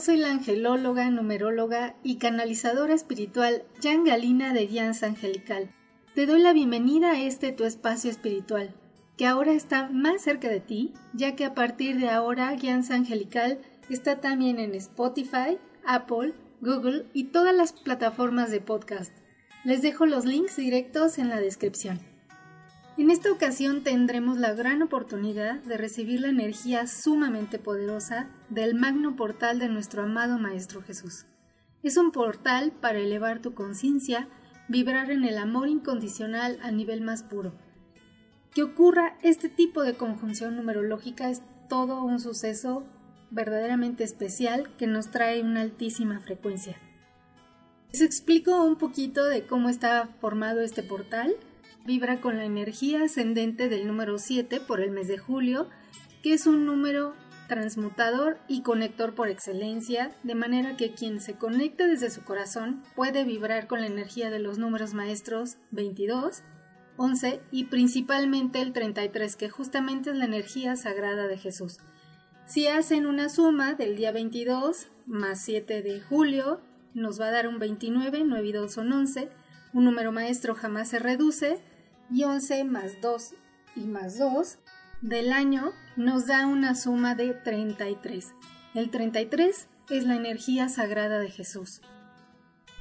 Soy la angelóloga, numeróloga y canalizadora espiritual Jan Galina de Guianza Angelical. Te doy la bienvenida a este tu espacio espiritual, que ahora está más cerca de ti, ya que a partir de ahora Guianza Angelical está también en Spotify, Apple, Google y todas las plataformas de podcast. Les dejo los links directos en la descripción. En esta ocasión tendremos la gran oportunidad de recibir la energía sumamente poderosa del magno portal de nuestro amado Maestro Jesús. Es un portal para elevar tu conciencia, vibrar en el amor incondicional a nivel más puro. Que ocurra este tipo de conjunción numerológica es todo un suceso verdaderamente especial que nos trae una altísima frecuencia. Les explico un poquito de cómo está formado este portal vibra con la energía ascendente del número 7 por el mes de julio, que es un número transmutador y conector por excelencia, de manera que quien se conecte desde su corazón puede vibrar con la energía de los números maestros 22, 11 y principalmente el 33, que justamente es la energía sagrada de Jesús. Si hacen una suma del día 22 más 7 de julio, nos va a dar un 29, 9 y 2 son 11, un número maestro jamás se reduce, y 11 más 2 y más 2 del año nos da una suma de 33. El 33 es la energía sagrada de Jesús.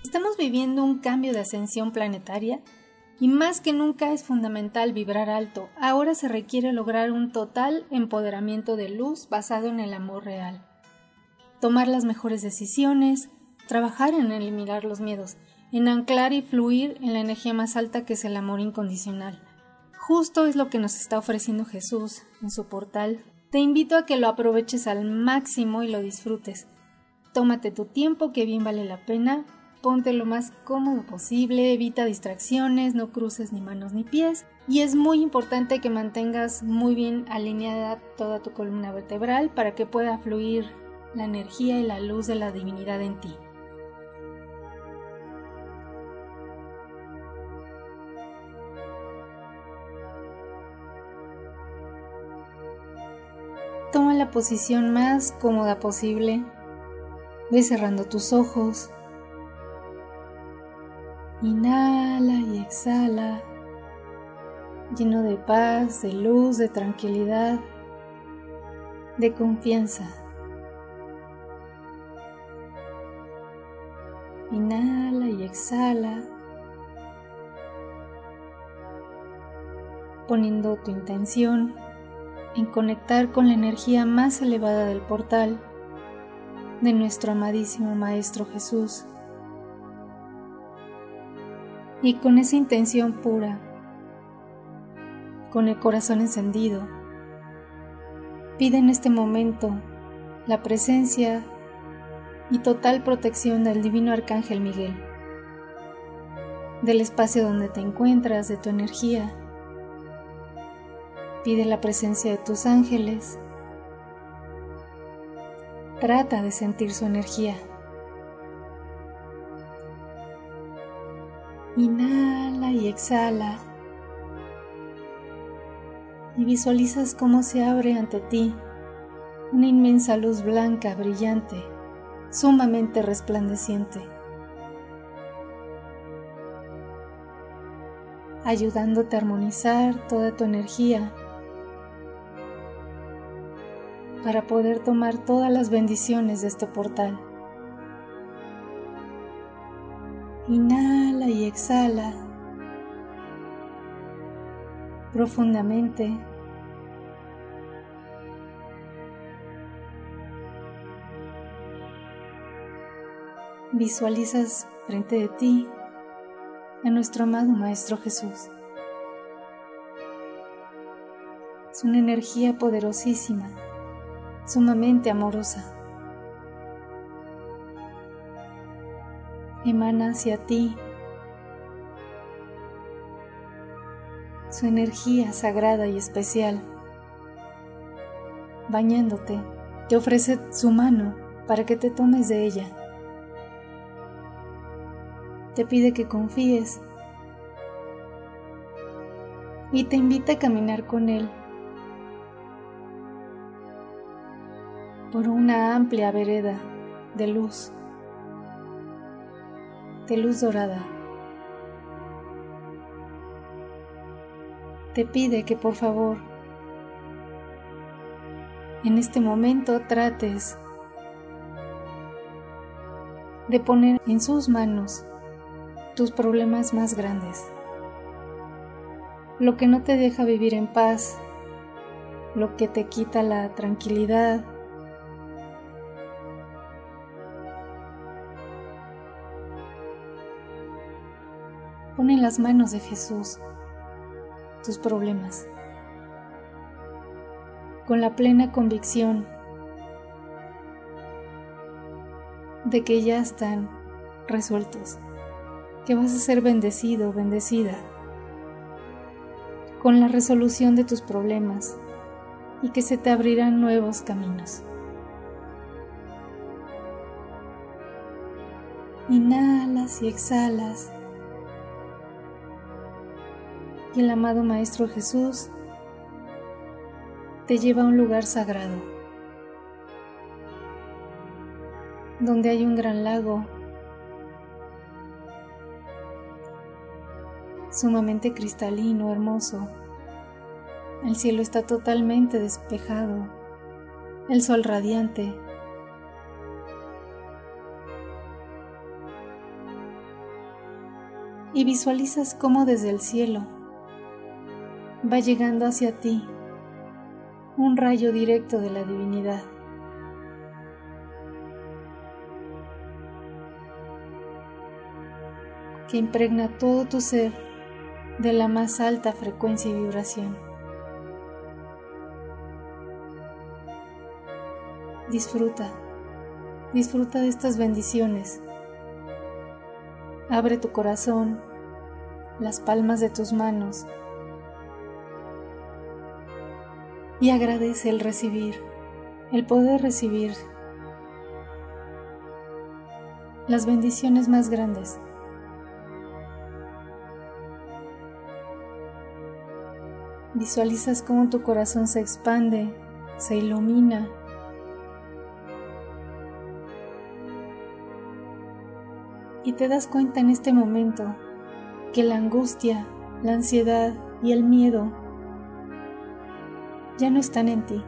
Estamos viviendo un cambio de ascensión planetaria y más que nunca es fundamental vibrar alto. Ahora se requiere lograr un total empoderamiento de luz basado en el amor real. Tomar las mejores decisiones, trabajar en eliminar los miedos en anclar y fluir en la energía más alta que es el amor incondicional. Justo es lo que nos está ofreciendo Jesús en su portal. Te invito a que lo aproveches al máximo y lo disfrutes. Tómate tu tiempo que bien vale la pena, ponte lo más cómodo posible, evita distracciones, no cruces ni manos ni pies y es muy importante que mantengas muy bien alineada toda tu columna vertebral para que pueda fluir la energía y la luz de la divinidad en ti. Toma la posición más cómoda posible. Ve cerrando tus ojos. Inhala y exhala, lleno de paz, de luz, de tranquilidad, de confianza. Inhala y exhala, poniendo tu intención en conectar con la energía más elevada del portal de nuestro amadísimo Maestro Jesús. Y con esa intención pura, con el corazón encendido, pide en este momento la presencia y total protección del Divino Arcángel Miguel, del espacio donde te encuentras, de tu energía Pide la presencia de tus ángeles. Trata de sentir su energía. Inhala y exhala. Y visualizas cómo se abre ante ti una inmensa luz blanca, brillante, sumamente resplandeciente, ayudándote a armonizar toda tu energía para poder tomar todas las bendiciones de este portal. Inhala y exhala profundamente. Visualizas frente de ti a nuestro amado Maestro Jesús. Es una energía poderosísima sumamente amorosa. Emana hacia ti su energía sagrada y especial. Bañándote, te ofrece su mano para que te tomes de ella. Te pide que confíes y te invita a caminar con él por una amplia vereda de luz, de luz dorada. Te pide que por favor en este momento trates de poner en sus manos tus problemas más grandes, lo que no te deja vivir en paz, lo que te quita la tranquilidad, las manos de Jesús tus problemas, con la plena convicción de que ya están resueltos, que vas a ser bendecido, bendecida, con la resolución de tus problemas y que se te abrirán nuevos caminos. Inhalas y exhalas y el amado Maestro Jesús te lleva a un lugar sagrado, donde hay un gran lago sumamente cristalino, hermoso. El cielo está totalmente despejado, el sol radiante. Y visualizas cómo desde el cielo va llegando hacia ti un rayo directo de la divinidad. que impregna todo tu ser de la más alta frecuencia y vibración. Disfruta, disfruta de estas bendiciones. Abre tu corazón, las palmas de tus manos y agradece el recibir, el poder recibir las bendiciones más grandes. Visualizas cómo tu corazón se expande, se ilumina. Y te das cuenta en este momento que la angustia, la ansiedad y el miedo ya no están en ti.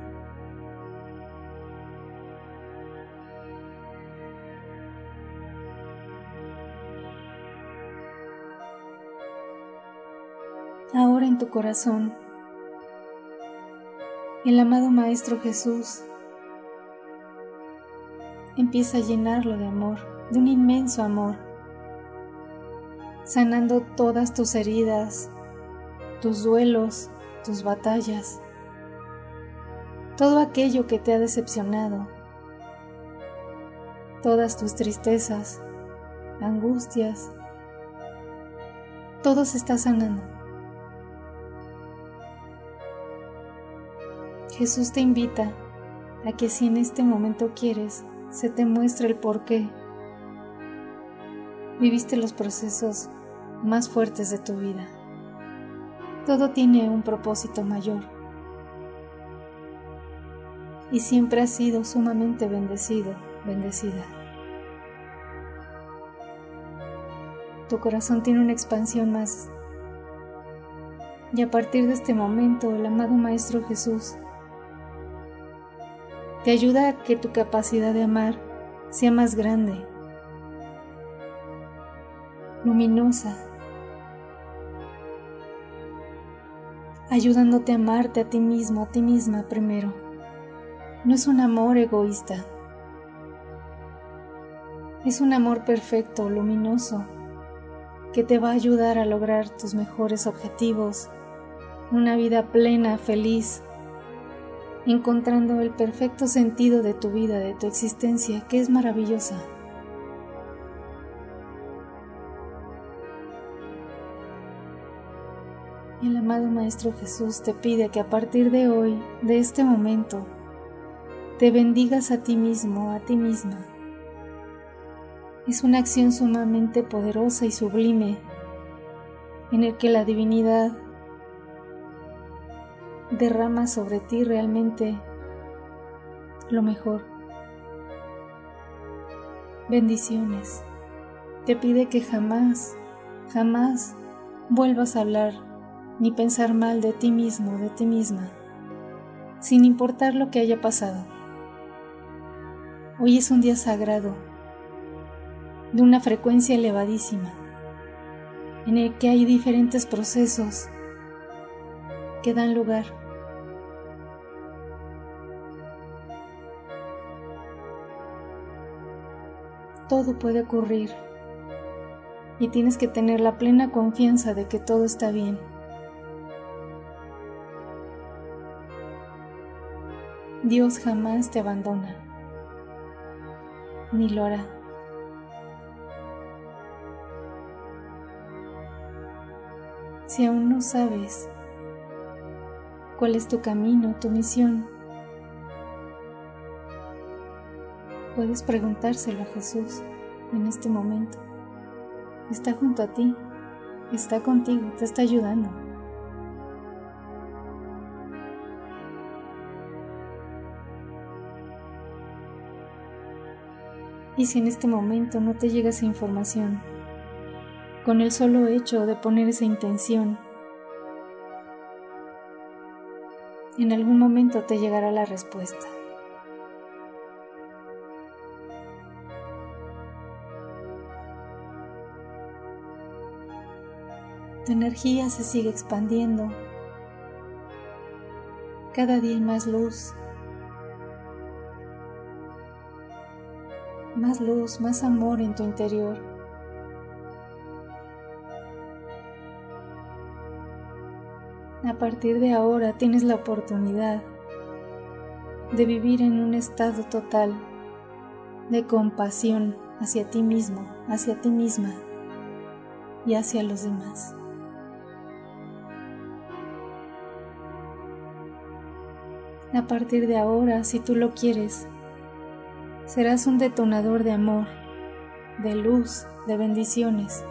Ahora en tu corazón, el amado Maestro Jesús empieza a llenarlo de amor, de un inmenso amor, sanando todas tus heridas, tus duelos, tus batallas todo aquello que te ha decepcionado, todas tus tristezas, angustias, todo se está sanando. Jesús te invita a que si en este momento quieres, se te muestre el por qué viviste los procesos más fuertes de tu vida. Todo tiene un propósito mayor y siempre has sido sumamente bendecido, bendecida. Tu corazón tiene una expansión más. Y a partir de este momento, el amado Maestro Jesús te ayuda a que tu capacidad de amar sea más grande, luminosa, ayudándote a amarte a ti mismo, a ti misma primero no es un amor egoísta. Es un amor perfecto, luminoso, que te va a ayudar a lograr tus mejores objetivos, una vida plena, feliz, encontrando el perfecto sentido de tu vida, de tu existencia, que es maravillosa. El amado Maestro Jesús te pide que a partir de hoy, de este momento, te bendigas a ti mismo, a ti misma. Es una acción sumamente poderosa y sublime en el que la divinidad derrama sobre ti realmente lo mejor. Bendiciones. Te pide que jamás, jamás vuelvas a hablar ni pensar mal de ti mismo, de ti misma, sin importar lo que haya pasado. Hoy es un día sagrado, de una frecuencia elevadísima, en el que hay diferentes procesos que dan lugar. Todo puede ocurrir y tienes que tener la plena confianza de que todo está bien. Dios jamás te abandona, ni lo hará. Si aún no sabes cuál es tu camino, tu misión, puedes preguntárselo a Jesús en este momento. Está junto a ti, está contigo, te está ayudando. Y si en este momento no te llega esa información, con el solo hecho de poner esa intención, en algún momento te llegará la respuesta. Tu energía se sigue expandiendo. Cada día hay más luz, más luz, más amor en tu interior. A partir de ahora tienes la oportunidad de vivir en un estado total de compasión hacia ti mismo, hacia ti misma y hacia los demás. A partir de ahora, si tú lo quieres, serás un detonador de amor, de luz, de bendiciones.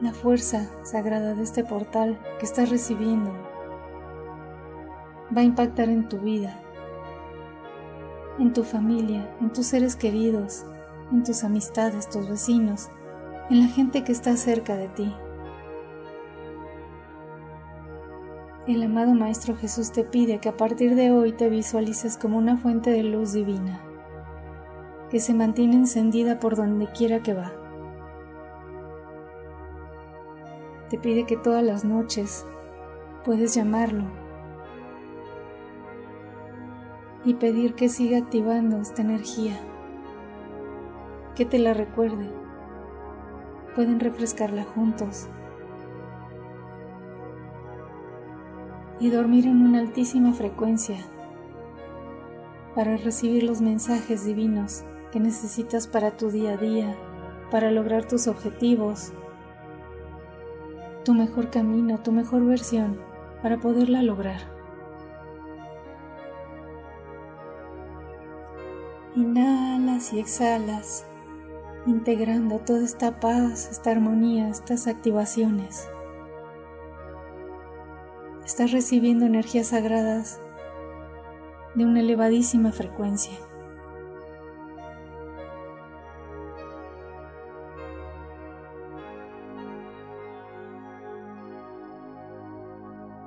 La fuerza sagrada de este portal que estás recibiendo va a impactar en tu vida, en tu familia, en tus seres queridos, en tus amistades, tus vecinos, en la gente que está cerca de ti. El amado Maestro Jesús te pide que a partir de hoy te visualices como una fuente de luz divina, que se mantiene encendida por donde quiera que va. Te pide que todas las noches puedes llamarlo y pedir que siga activando esta energía, que te la recuerde. Pueden refrescarla juntos y dormir en una altísima frecuencia para recibir los mensajes divinos que necesitas para tu día a día, para lograr tus objetivos, tu mejor camino, tu mejor versión, para poderla lograr. Inhalas y exhalas, integrando toda esta paz, esta armonía, estas activaciones. Estás recibiendo energías sagradas de una elevadísima frecuencia.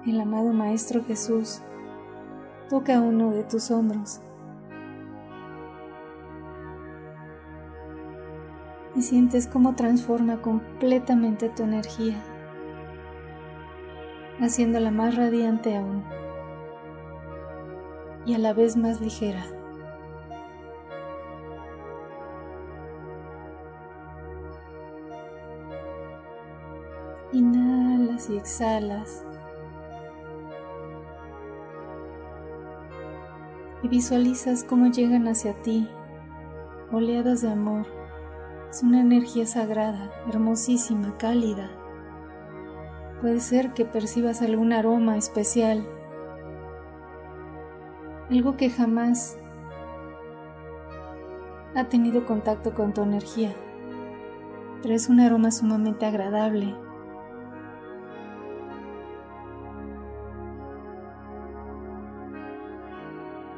El amado Maestro Jesús toca uno de tus hombros y sientes cómo transforma completamente tu energía haciéndola más radiante aún y a la vez más ligera. Inhalas y exhalas. Y visualizas cómo llegan hacia ti oleadas de amor. Es una energía sagrada, hermosísima, cálida Puede ser que percibas algún aroma especial, algo que jamás ha tenido contacto con tu energía, pero es un aroma sumamente agradable.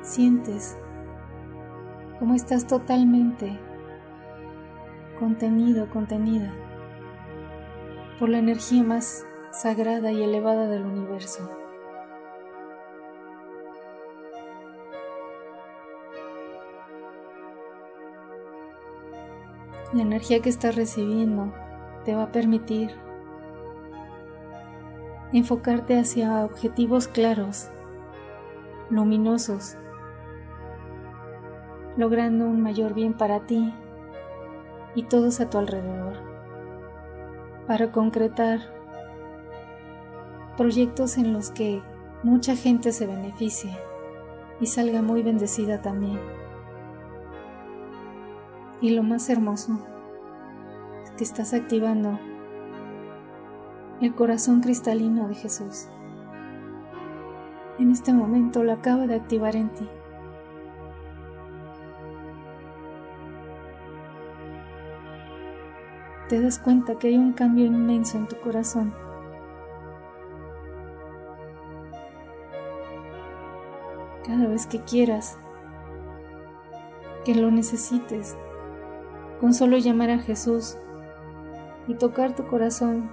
Sientes como estás totalmente contenido, contenida por la energía más sagrada y elevada del universo. La energía que estás recibiendo te va a permitir enfocarte hacia objetivos claros, luminosos, logrando un mayor bien para ti y todos a tu alrededor, para concretar proyectos en los que mucha gente se beneficie y salga muy bendecida también. Y lo más hermoso que estás activando el corazón cristalino de Jesús. En este momento lo acaba de activar en ti. Te das cuenta que hay un cambio inmenso en tu corazón. Cada vez que quieras, que lo necesites, con solo llamar a Jesús y tocar tu corazón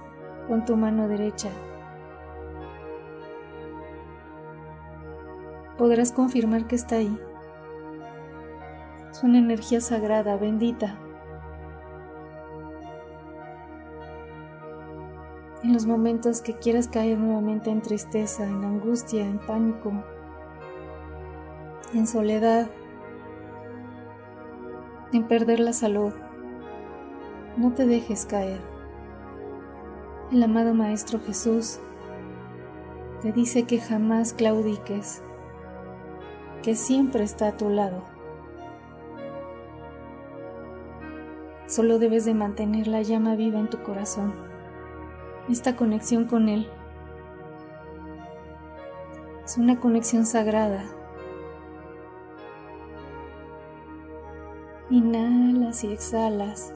con tu mano derecha. Podrás confirmar que está ahí. Es una energía sagrada, bendita. En los momentos que quieras caer nuevamente en tristeza, en angustia, en pánico, en soledad, en perder la salud. No te dejes caer. El amado Maestro Jesús te dice que jamás claudiques, que siempre está a tu lado. Solo debes de mantener la llama viva en tu corazón, esta conexión con Él. Es una conexión sagrada Inhalas y exhalas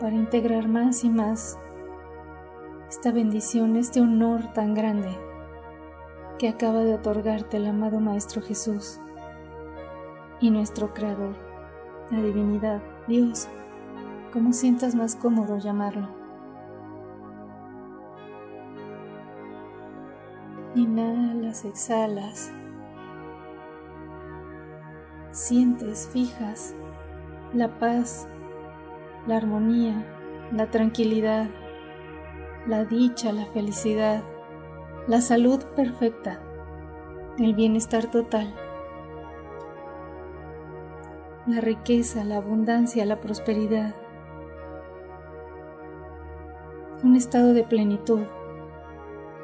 para integrar más y más esta bendición, este honor tan grande que acaba de otorgarte el amado Maestro Jesús y nuestro Creador, la divinidad, Dios, como sientas más cómodo llamarlo. Inhalas, exhalas sientes, fijas la paz, la armonía, la tranquilidad, la dicha, la felicidad, la salud perfecta, el bienestar total, la riqueza, la abundancia, la prosperidad, un estado de plenitud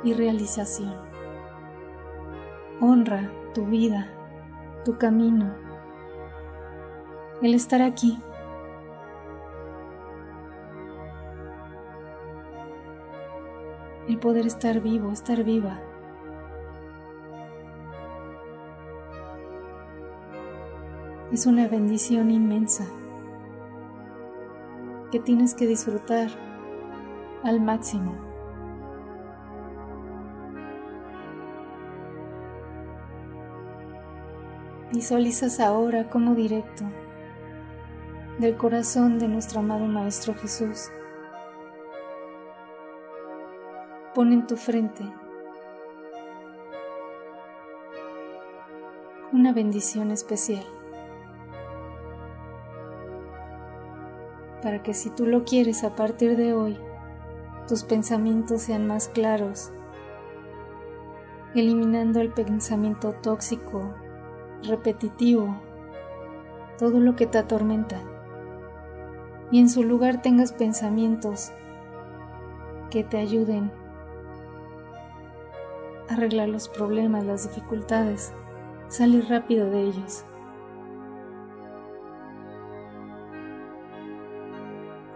y realización. Honra tu vida, tu camino, el estar aquí. El poder estar vivo, estar viva. Es una bendición inmensa que tienes que disfrutar al máximo. Visualizas ahora como directo del corazón de nuestro amado Maestro Jesús. Pon en tu frente una bendición especial para que si tú lo quieres a partir de hoy, tus pensamientos sean más claros, eliminando el pensamiento tóxico, repetitivo, todo lo que te atormenta y en su lugar tengas pensamientos que te ayuden a arreglar los problemas, las dificultades, salir rápido de ellos.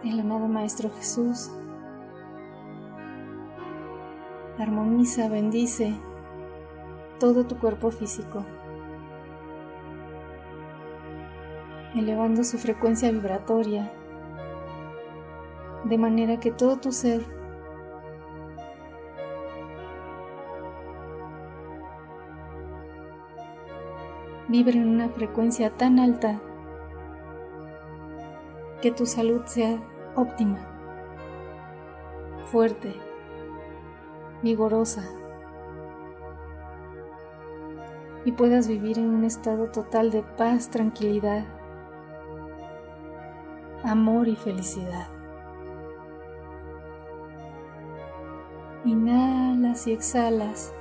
El amado Maestro Jesús armoniza, bendice todo tu cuerpo físico, elevando su frecuencia vibratoria, de manera que todo tu ser vibre en una frecuencia tan alta que tu salud sea óptima, fuerte, vigorosa y puedas vivir en un estado total de paz, tranquilidad, amor y felicidad. Inhalas y exhalas.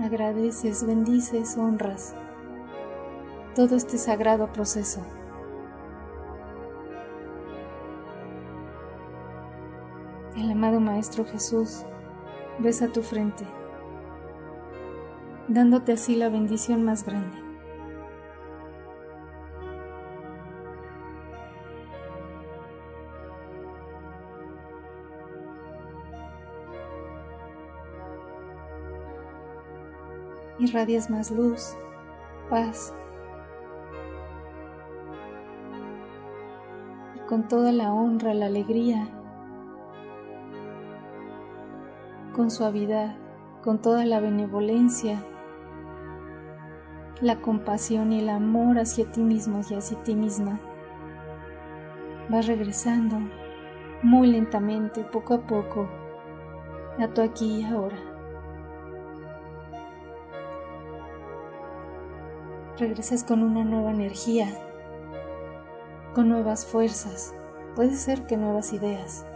Agradeces, bendices, honras todo este sagrado proceso. El amado Maestro Jesús besa tu frente, dándote así la bendición más grande. Irradias más luz, paz y con toda la honra, la alegría con suavidad, con toda la benevolencia, la compasión y el amor hacia ti mismo y hacia ti misma. Vas regresando muy lentamente, poco a poco, a tu aquí y ahora. Regresas con una nueva energía, con nuevas fuerzas, puede ser que nuevas ideas.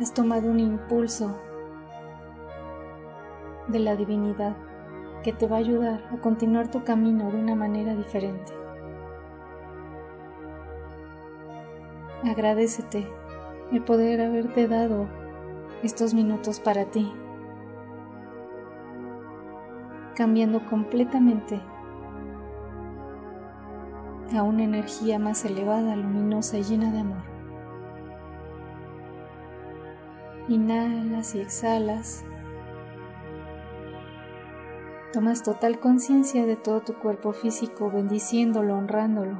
has tomado un impulso de la divinidad que te va a ayudar a continuar tu camino de una manera diferente. Agradecete el poder haberte dado estos minutos para ti, cambiando completamente a una energía más elevada, luminosa y llena de amor. Inhalas y exhalas. Tomas total conciencia de todo tu cuerpo físico, bendiciéndolo, honrándolo.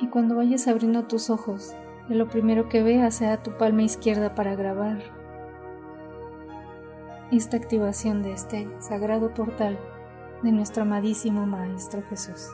Y cuando vayas abriendo tus ojos, que lo primero que veas sea tu palma izquierda para grabar esta activación de este sagrado portal de nuestro amadísimo Maestro Jesús.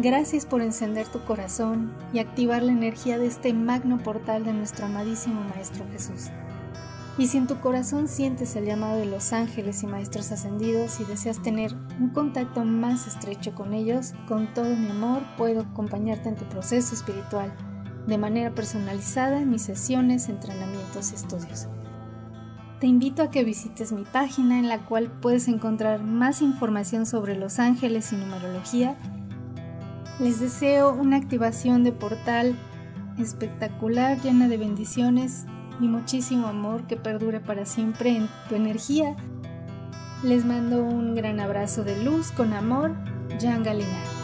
Gracias por encender tu corazón y activar la energía de este magno portal de nuestro amadísimo Maestro Jesús. Y si en tu corazón sientes el llamado de los ángeles y maestros ascendidos y deseas tener un contacto más estrecho con ellos, con todo mi amor puedo acompañarte en tu proceso espiritual de manera personalizada en mis sesiones, entrenamientos y estudios. Te invito a que visites mi página en la cual puedes encontrar más información sobre los ángeles y numerología les deseo una activación de portal espectacular, llena de bendiciones y muchísimo amor que perdure para siempre en tu energía. Les mando un gran abrazo de luz con amor, Jan Galina.